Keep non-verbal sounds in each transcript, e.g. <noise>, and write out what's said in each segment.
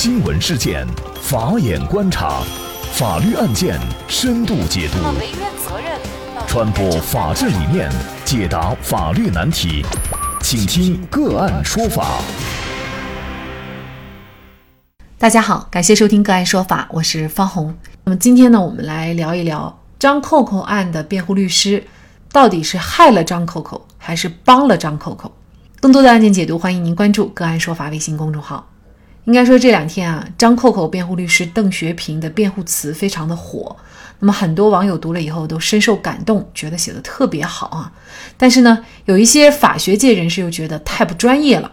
新闻事件，法眼观察，法律案件深度解读，传播法治理念，解答法律难题，请听个案说法。大家好，感谢收听个案说法，我是方红。那么今天呢，我们来聊一聊张扣扣案的辩护律师到底是害了张扣扣，还是帮了张扣扣？更多的案件解读，欢迎您关注个案说法微信公众号。应该说这两天啊，张扣扣辩护律师邓学平的辩护词非常的火，那么很多网友读了以后都深受感动，觉得写的特别好啊。但是呢，有一些法学界人士又觉得太不专业了。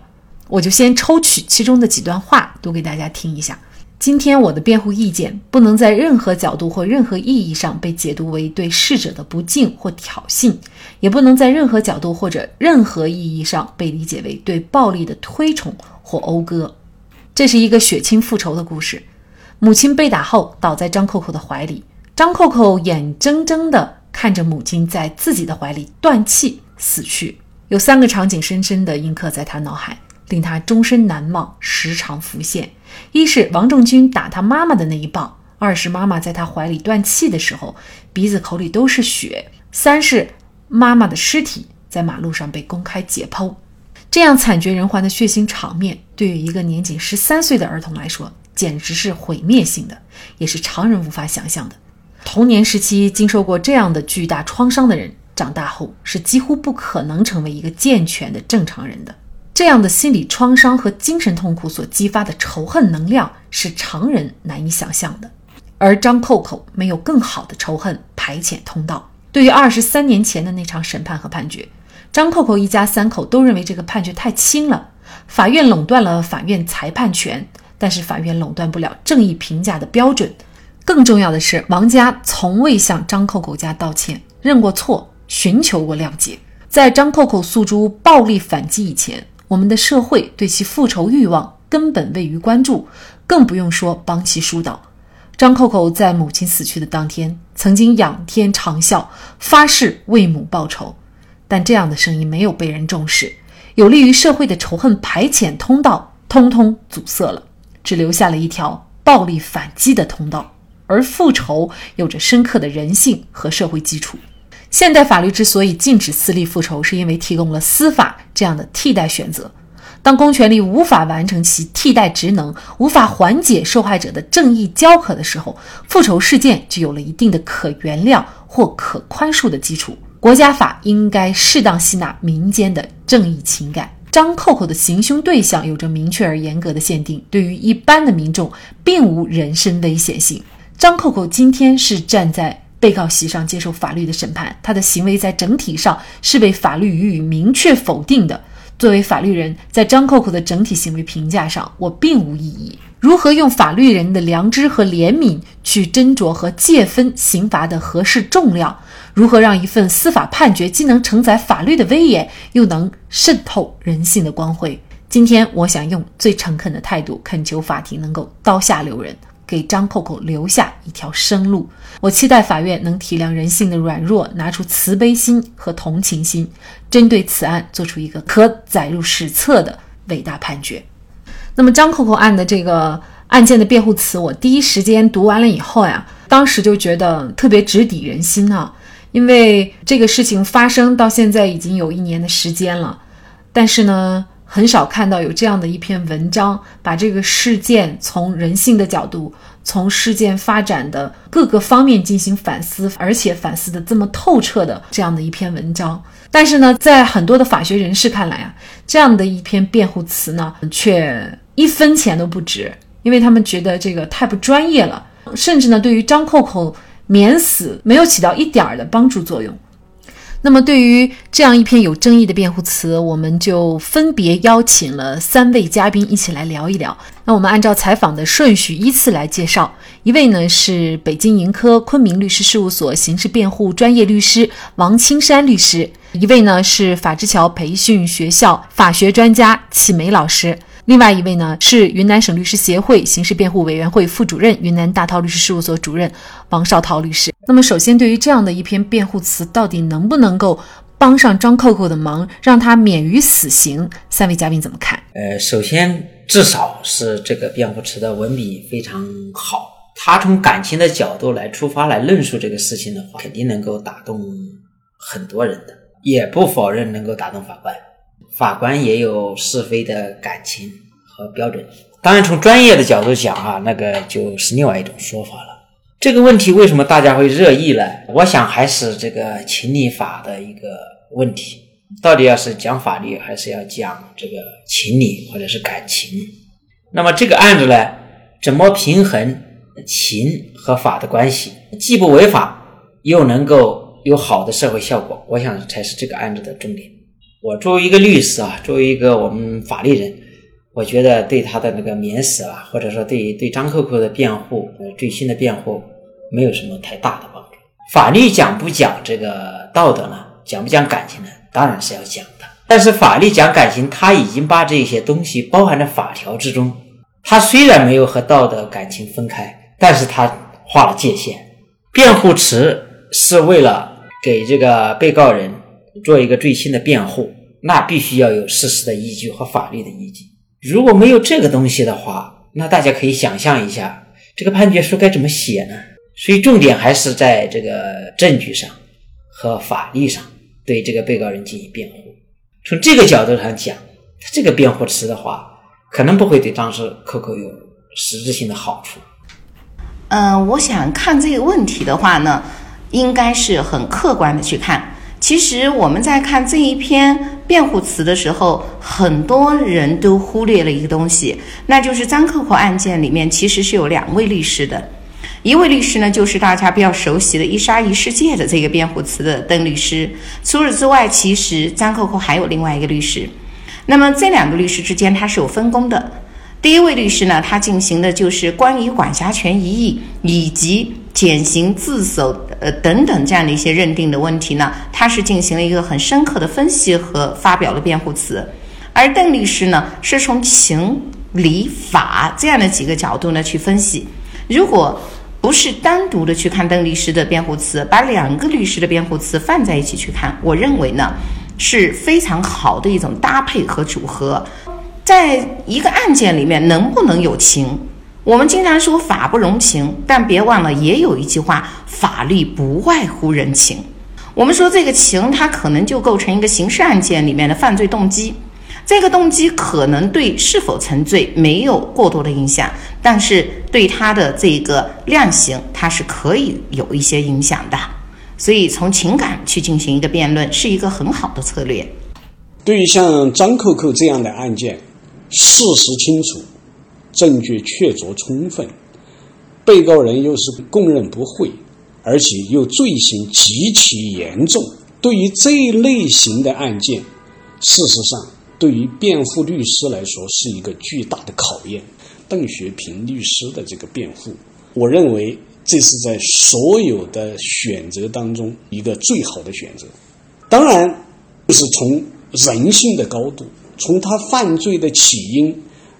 我就先抽取其中的几段话读给大家听一下。今天我的辩护意见不能在任何角度或任何意义上被解读为对逝者的不敬或挑衅，也不能在任何角度或者任何意义上被理解为对暴力的推崇或讴歌。这是一个血亲复仇的故事。母亲被打后倒在张扣扣的怀里，张扣扣眼睁睁地看着母亲在自己的怀里断气死去。有三个场景深深地印刻在他脑海，令他终身难忘，时常浮现：一是王仲军打他妈妈的那一棒；二是妈妈在他怀里断气的时候，鼻子口里都是血；三是妈妈的尸体在马路上被公开解剖。这样惨绝人寰的血腥场面，对于一个年仅十三岁的儿童来说，简直是毁灭性的，也是常人无法想象的。童年时期经受过这样的巨大创伤的人，长大后是几乎不可能成为一个健全的正常人的。这样的心理创伤和精神痛苦所激发的仇恨能量，是常人难以想象的。而张扣扣没有更好的仇恨排遣通道。对于二十三年前的那场审判和判决。张扣扣一家三口都认为这个判决太轻了，法院垄断了法院裁判权，但是法院垄断不了正义评价的标准。更重要的是，王家从未向张扣扣家道歉、认过错、寻求过谅解。在张扣扣诉诸暴力反击以前，我们的社会对其复仇欲望根本未予关注，更不用说帮其疏导。张扣扣在母亲死去的当天，曾经仰天长啸，发誓为母报仇。但这样的声音没有被人重视，有利于社会的仇恨排遣通道通通阻塞了，只留下了一条暴力反击的通道。而复仇有着深刻的人性和社会基础。现代法律之所以禁止私利复仇，是因为提供了司法这样的替代选择。当公权力无法完成其替代职能，无法缓解受害者的正义焦渴的时候，复仇事件就有了一定的可原谅或可宽恕的基础。国家法应该适当吸纳民间的正义情感。张扣扣的行凶对象有着明确而严格的限定，对于一般的民众并无人身危险性。张扣扣今天是站在被告席上接受法律的审判，他的行为在整体上是被法律予以明确否定的。作为法律人，在张扣扣的整体行为评价上，我并无异议。如何用法律人的良知和怜悯去斟酌和界分刑罚的合适重量？如何让一份司法判决既能承载法律的威严，又能渗透人性的光辉？今天，我想用最诚恳的态度恳求法庭能够刀下留人，给张扣扣留下一条生路。我期待法院能体谅人性的软弱，拿出慈悲心和同情心，针对此案做出一个可载入史册的伟大判决。那么，张扣扣案的这个案件的辩护词，我第一时间读完了以后呀，当时就觉得特别直抵人心啊。因为这个事情发生到现在已经有一年的时间了，但是呢，很少看到有这样的一篇文章，把这个事件从人性的角度，从事件发展的各个方面进行反思，而且反思的这么透彻的这样的一篇文章。但是呢，在很多的法学人士看来啊，这样的一篇辩护词呢，却一分钱都不值，因为他们觉得这个太不专业了，甚至呢，对于张扣扣。免死没有起到一点儿的帮助作用。那么，对于这样一篇有争议的辩护词，我们就分别邀请了三位嘉宾一起来聊一聊。那我们按照采访的顺序依次来介绍。一位呢是北京盈科昆明律师事务所刑事辩护专业律师王青山律师；一位呢是法之桥培训学校法学专家启梅老师。另外一位呢是云南省律师协会刑事辩护委员会副主任、云南大韬律师事务所主任王绍涛律师。那么，首先对于这样的一篇辩护词，到底能不能够帮上张扣扣的忙，让他免于死刑？三位嘉宾怎么看？呃，首先至少是这个辩护词的文笔非常好。他从感情的角度来出发来论述这个事情的话，肯定能够打动很多人的，也不否认能够打动法官。法官也有是非的感情和标准。当然，从专业的角度讲啊，那个就是另外一种说法了。这个问题为什么大家会热议呢？我想还是这个情理法的一个问题。到底要是讲法律，还是要讲这个情理或者是感情？那么这个案子呢，怎么平衡情和法的关系，既不违法，又能够有好的社会效果？我想才是这个案子的重点。我作为一个律师啊，作为一个我们法律人，我觉得对他的那个免死啊，或者说对对张扣扣的辩护，呃，最新的辩护，没有什么太大的帮助。法律讲不讲这个道德呢？讲不讲感情呢？当然是要讲的，但是法律讲感情，它已经把这些东西包含在法条之中。它虽然没有和道德感情分开，但是它划了界限。辩护词是为了给这个被告人做一个最新的辩护，那必须要有事实的依据和法律的依据。如果没有这个东西的话，那大家可以想象一下，这个判决书该怎么写呢？所以重点还是在这个证据上和法律上。对这个被告人进行辩护，从这个角度上讲，他这个辩护词的话，可能不会对当事 Coco 有实质性的好处。嗯，我想看这个问题的话呢，应该是很客观的去看。其实我们在看这一篇辩护词的时候，很多人都忽略了一个东西，那就是张克克案件里面其实是有两位律师的。一位律师呢，就是大家比较熟悉的“一沙一世界”的这个辩护词的邓律师。除此之外，其实张扣扣还有另外一个律师。那么这两个律师之间，他是有分工的。第一位律师呢，他进行的就是关于管辖权异议以及减刑自首呃等等这样的一些认定的问题呢，他是进行了一个很深刻的分析和发表了辩护词。而邓律师呢，是从情理法这样的几个角度呢去分析。如果不是单独的去看邓律师的辩护词，把两个律师的辩护词放在一起去看，我认为呢是非常好的一种搭配和组合。在一个案件里面，能不能有情？我们经常说法不容情，但别忘了也有一句话：法律不外乎人情。我们说这个情，它可能就构成一个刑事案件里面的犯罪动机。这个动机可能对是否成罪没有过多的影响，但是对他的这个量刑，它是可以有一些影响的。所以从情感去进行一个辩论，是一个很好的策略。对于像张扣扣这样的案件，事实清楚，证据确凿充分，被告人又是供认不讳，而且又罪行极其严重，对于这一类型的案件，事实上。对于辩护律师来说，是一个巨大的考验。邓学平律师的这个辩护，我认为这是在所有的选择当中一个最好的选择。当然，就是从人性的高度，从他犯罪的起因、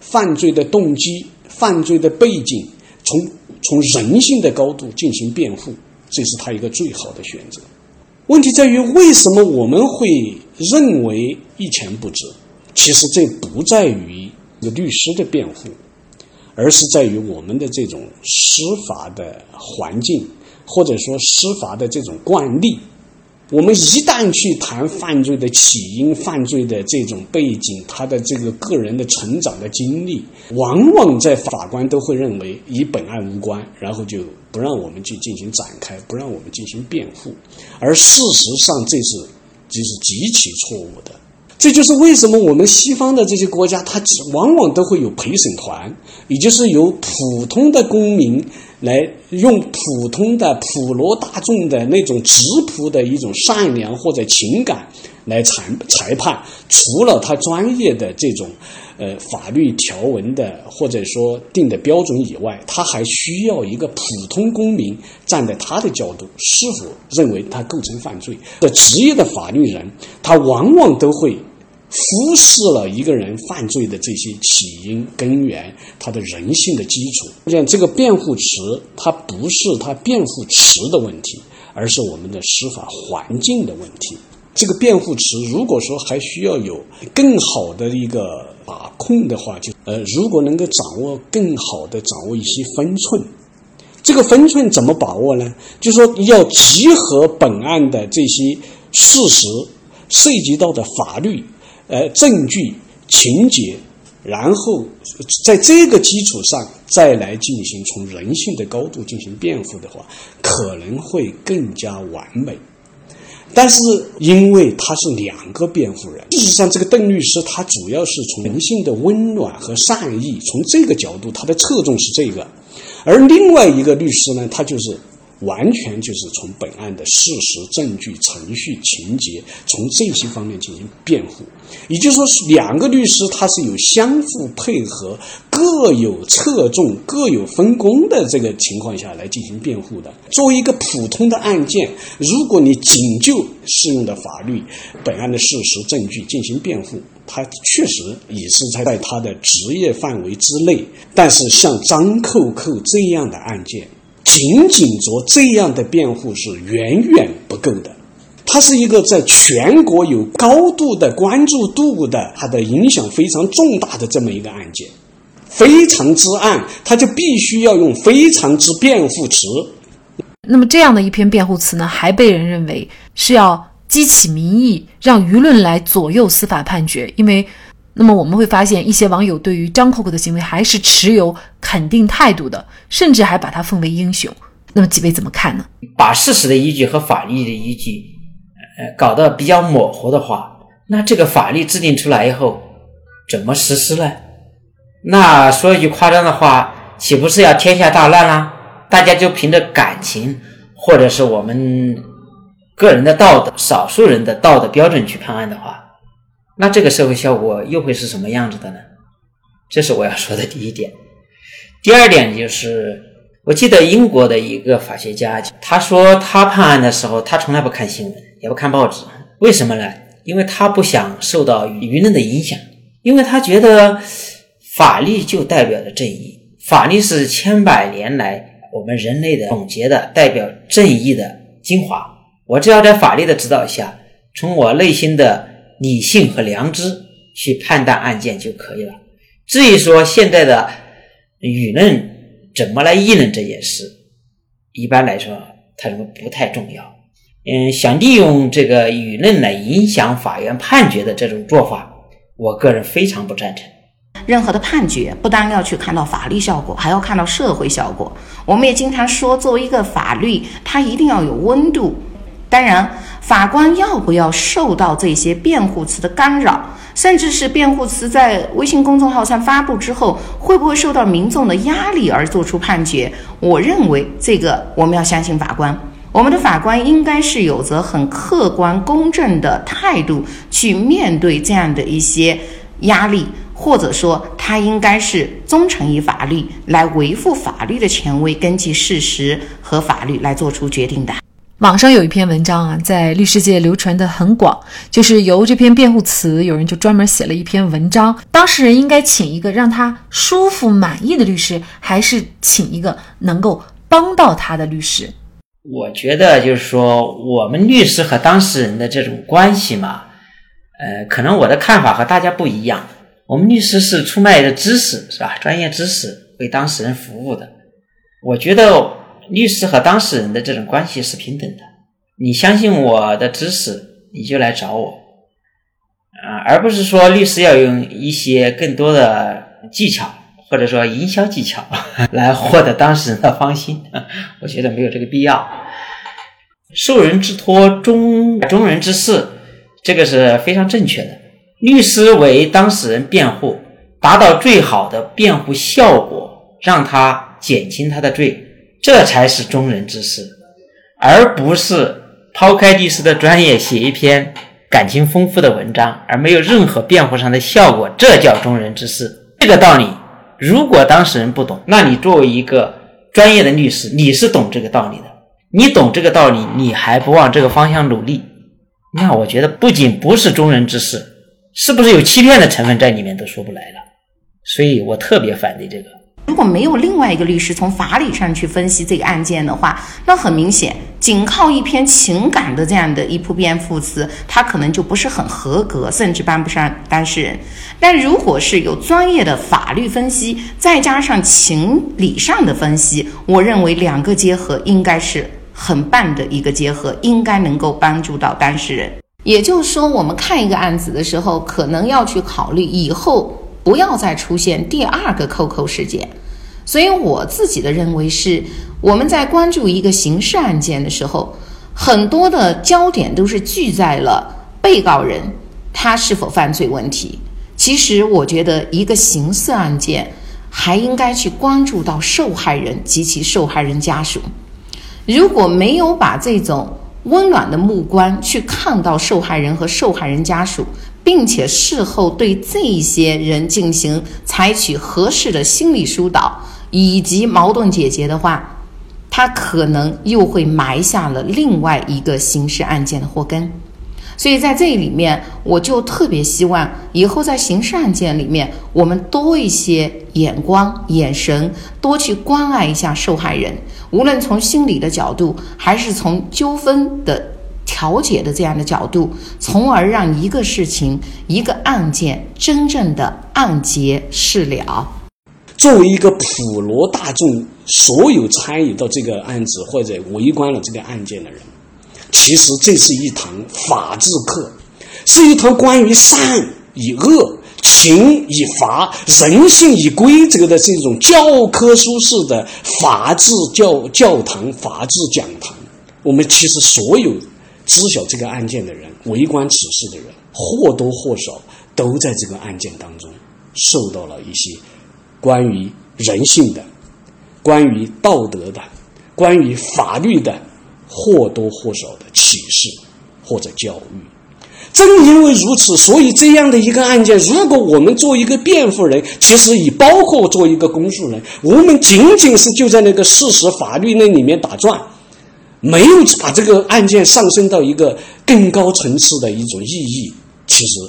犯罪的动机、犯罪的背景，从从人性的高度进行辩护，这是他一个最好的选择。问题在于，为什么我们会认为一钱不值？其实这不在于这律师的辩护，而是在于我们的这种司法的环境，或者说司法的这种惯例。我们一旦去谈犯罪的起因、犯罪的这种背景，他的这个个人的成长的经历，往往在法官都会认为与本案无关，然后就不让我们去进行展开，不让我们进行辩护。而事实上，这是这是极其错误的。这就是为什么我们西方的这些国家，它往往都会有陪审团，也就是由普通的公民来用普通的普罗大众的那种质朴的一种善良或者情感来裁裁判。除了他专业的这种呃法律条文的或者说定的标准以外，他还需要一个普通公民站在他的角度，是否认为他构成犯罪？的职业的法律人，他往往都会。忽视了一个人犯罪的这些起因根源，他的人性的基础。像这个辩护词，它不是他辩护词的问题，而是我们的司法环境的问题。这个辩护词如果说还需要有更好的一个把控的话，就呃，如果能够掌握更好的掌握一些分寸，这个分寸怎么把握呢？就是说要集合本案的这些事实，涉及到的法律、呃证据、情节，然后在这个基础上再来进行从人性的高度进行辩护的话，可能会更加完美。但是，因为他是两个辩护人，事实上，这个邓律师他主要是从人性的温暖和善意，从这个角度，他的侧重是这个，而另外一个律师呢，他就是。完全就是从本案的事实、证据、程序、情节，从这些方面进行辩护。也就是说，是两个律师他是有相互配合、各有侧重、各有分工的这个情况下来进行辩护的。作为一个普通的案件，如果你仅就适用的法律、本案的事实、证据进行辩护，他确实也是在在他的职业范围之内。但是像张扣扣这样的案件，仅仅做这样的辩护是远远不够的，它是一个在全国有高度的关注度的，它的影响非常重大的这么一个案件，非常之案，它就必须要用非常之辩护词。那么这样的一篇辩护词呢，还被人认为是要激起民意，让舆论来左右司法判决，因为。那么我们会发现，一些网友对于张扣扣的行为还是持有肯定态度的，甚至还把他奉为英雄。那么几位怎么看呢？把事实的依据和法律的依据，呃，搞得比较模糊的话，那这个法律制定出来以后，怎么实施呢？那说一句夸张的话，岂不是要天下大乱啦？大家就凭着感情，或者是我们个人的道德、少数人的道德标准去判案的话。那这个社会效果又会是什么样子的呢？这是我要说的第一点。第二点就是，我记得英国的一个法学家，他说他判案的时候，他从来不看新闻，也不看报纸。为什么呢？因为他不想受到舆论的影响，因为他觉得法律就代表着正义，法律是千百年来我们人类的总结的代表正义的精华。我只要在法律的指导下，从我内心的。理性和良知去判断案件就可以了。至于说现在的舆论怎么来议论这件事，一般来说，他认为不太重要。嗯，想利用这个舆论来影响法院判决的这种做法，我个人非常不赞成。任何的判决不单要去看到法律效果，还要看到社会效果。我们也经常说，作为一个法律，它一定要有温度。当然，法官要不要受到这些辩护词的干扰，甚至是辩护词在微信公众号上发布之后，会不会受到民众的压力而做出判决？我认为这个我们要相信法官。我们的法官应该是有着很客观公正的态度去面对这样的一些压力，或者说他应该是忠诚于法律，来维护法律的权威，根据事实和法律来做出决定的。网上有一篇文章啊，在律师界流传的很广，就是由这篇辩护词，有人就专门写了一篇文章。当事人应该请一个让他舒服满意的律师，还是请一个能够帮到他的律师？我觉得就是说，我们律师和当事人的这种关系嘛，呃，可能我的看法和大家不一样。我们律师是出卖的知识，是吧？专业知识为当事人服务的。我觉得。律师和当事人的这种关系是平等的，你相信我的知识，你就来找我，啊，而不是说律师要用一些更多的技巧，或者说营销技巧 <laughs> 来获得当事人的芳心，<laughs> 我觉得没有这个必要。受人之托，忠忠人之事，这个是非常正确的。律师为当事人辩护，达到最好的辩护效果，让他减轻他的罪。这才是忠人之事，而不是抛开律师的专业写一篇感情丰富的文章，而没有任何辩护上的效果。这叫忠人之事。这个道理，如果当事人不懂，那你作为一个专业的律师，你是懂这个道理的。你懂这个道理，你还不往这个方向努力，那我觉得不仅不是忠人之事，是不是有欺骗的成分在里面都说不来了。所以我特别反对这个。如果没有另外一个律师从法理上去分析这个案件的话，那很明显，仅靠一篇情感的这样的一部辩护词，它可能就不是很合格，甚至帮不上当事人。但如果是有专业的法律分析，再加上情理上的分析，我认为两个结合应该是很棒的一个结合，应该能够帮助到当事人。也就是说，我们看一个案子的时候，可能要去考虑以后。不要再出现第二个扣扣事件，所以我自己的认为是，我们在关注一个刑事案件的时候，很多的焦点都是聚在了被告人他是否犯罪问题。其实我觉得一个刑事案件还应该去关注到受害人及其受害人家属。如果没有把这种温暖的目光去看到受害人和受害人家属。并且事后对这些人进行采取合适的心理疏导以及矛盾解决的话，他可能又会埋下了另外一个刑事案件的祸根。所以在这里面，我就特别希望以后在刑事案件里面，我们多一些眼光、眼神，多去关爱一下受害人，无论从心理的角度，还是从纠纷的。调解的这样的角度，从而让一个事情、一个案件真正的案结事了。作为一个普罗大众，所有参与到这个案子或者围观了这个案件的人，其实这是一堂法治课，是一堂关于善与恶、情与法、人性与规则的这种教科书式的法治教教堂、法治讲堂。我们其实所有。知晓这个案件的人，围观此事的人，或多或少都在这个案件当中受到了一些关于人性的、关于道德的、关于法律的或多或少的启示或者教育。正因为如此，所以这样的一个案件，如果我们做一个辩护人，其实也包括做一个公诉人，我们仅仅是就在那个事实、法律那里面打转。没有把这个案件上升到一个更高层次的一种意义，其实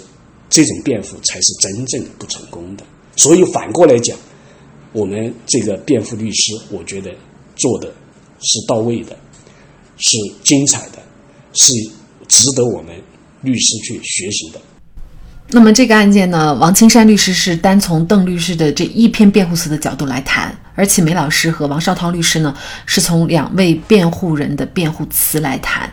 这种辩护才是真正不成功的。所以反过来讲，我们这个辩护律师，我觉得做的是到位的，是精彩的，是值得我们律师去学习的。那么这个案件呢，王青山律师是单从邓律师的这一篇辩护词的角度来谈，而启梅老师和王绍涛律师呢，是从两位辩护人的辩护词来谈。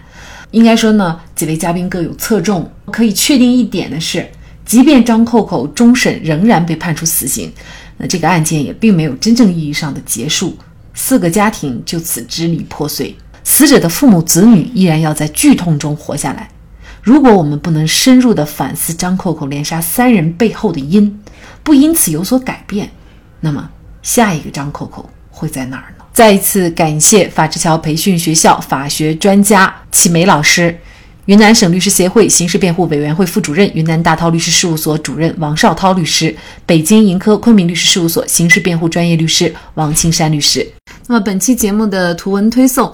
应该说呢，几位嘉宾各有侧重。可以确定一点的是，即便张扣扣终审仍然被判处死刑，那这个案件也并没有真正意义上的结束，四个家庭就此支离破碎，死者的父母子女依然要在剧痛中活下来。如果我们不能深入的反思张扣扣连杀三人背后的因，不因此有所改变，那么下一个张扣扣会在哪儿呢？再一次感谢法治桥培训学校法学专家启梅老师，云南省律师协会刑事辩护委员会副主任、云南大韬律师事务所主任王绍涛律师，北京盈科昆明律师事务所刑事辩护专业律师王青山律师。那么本期节目的图文推送。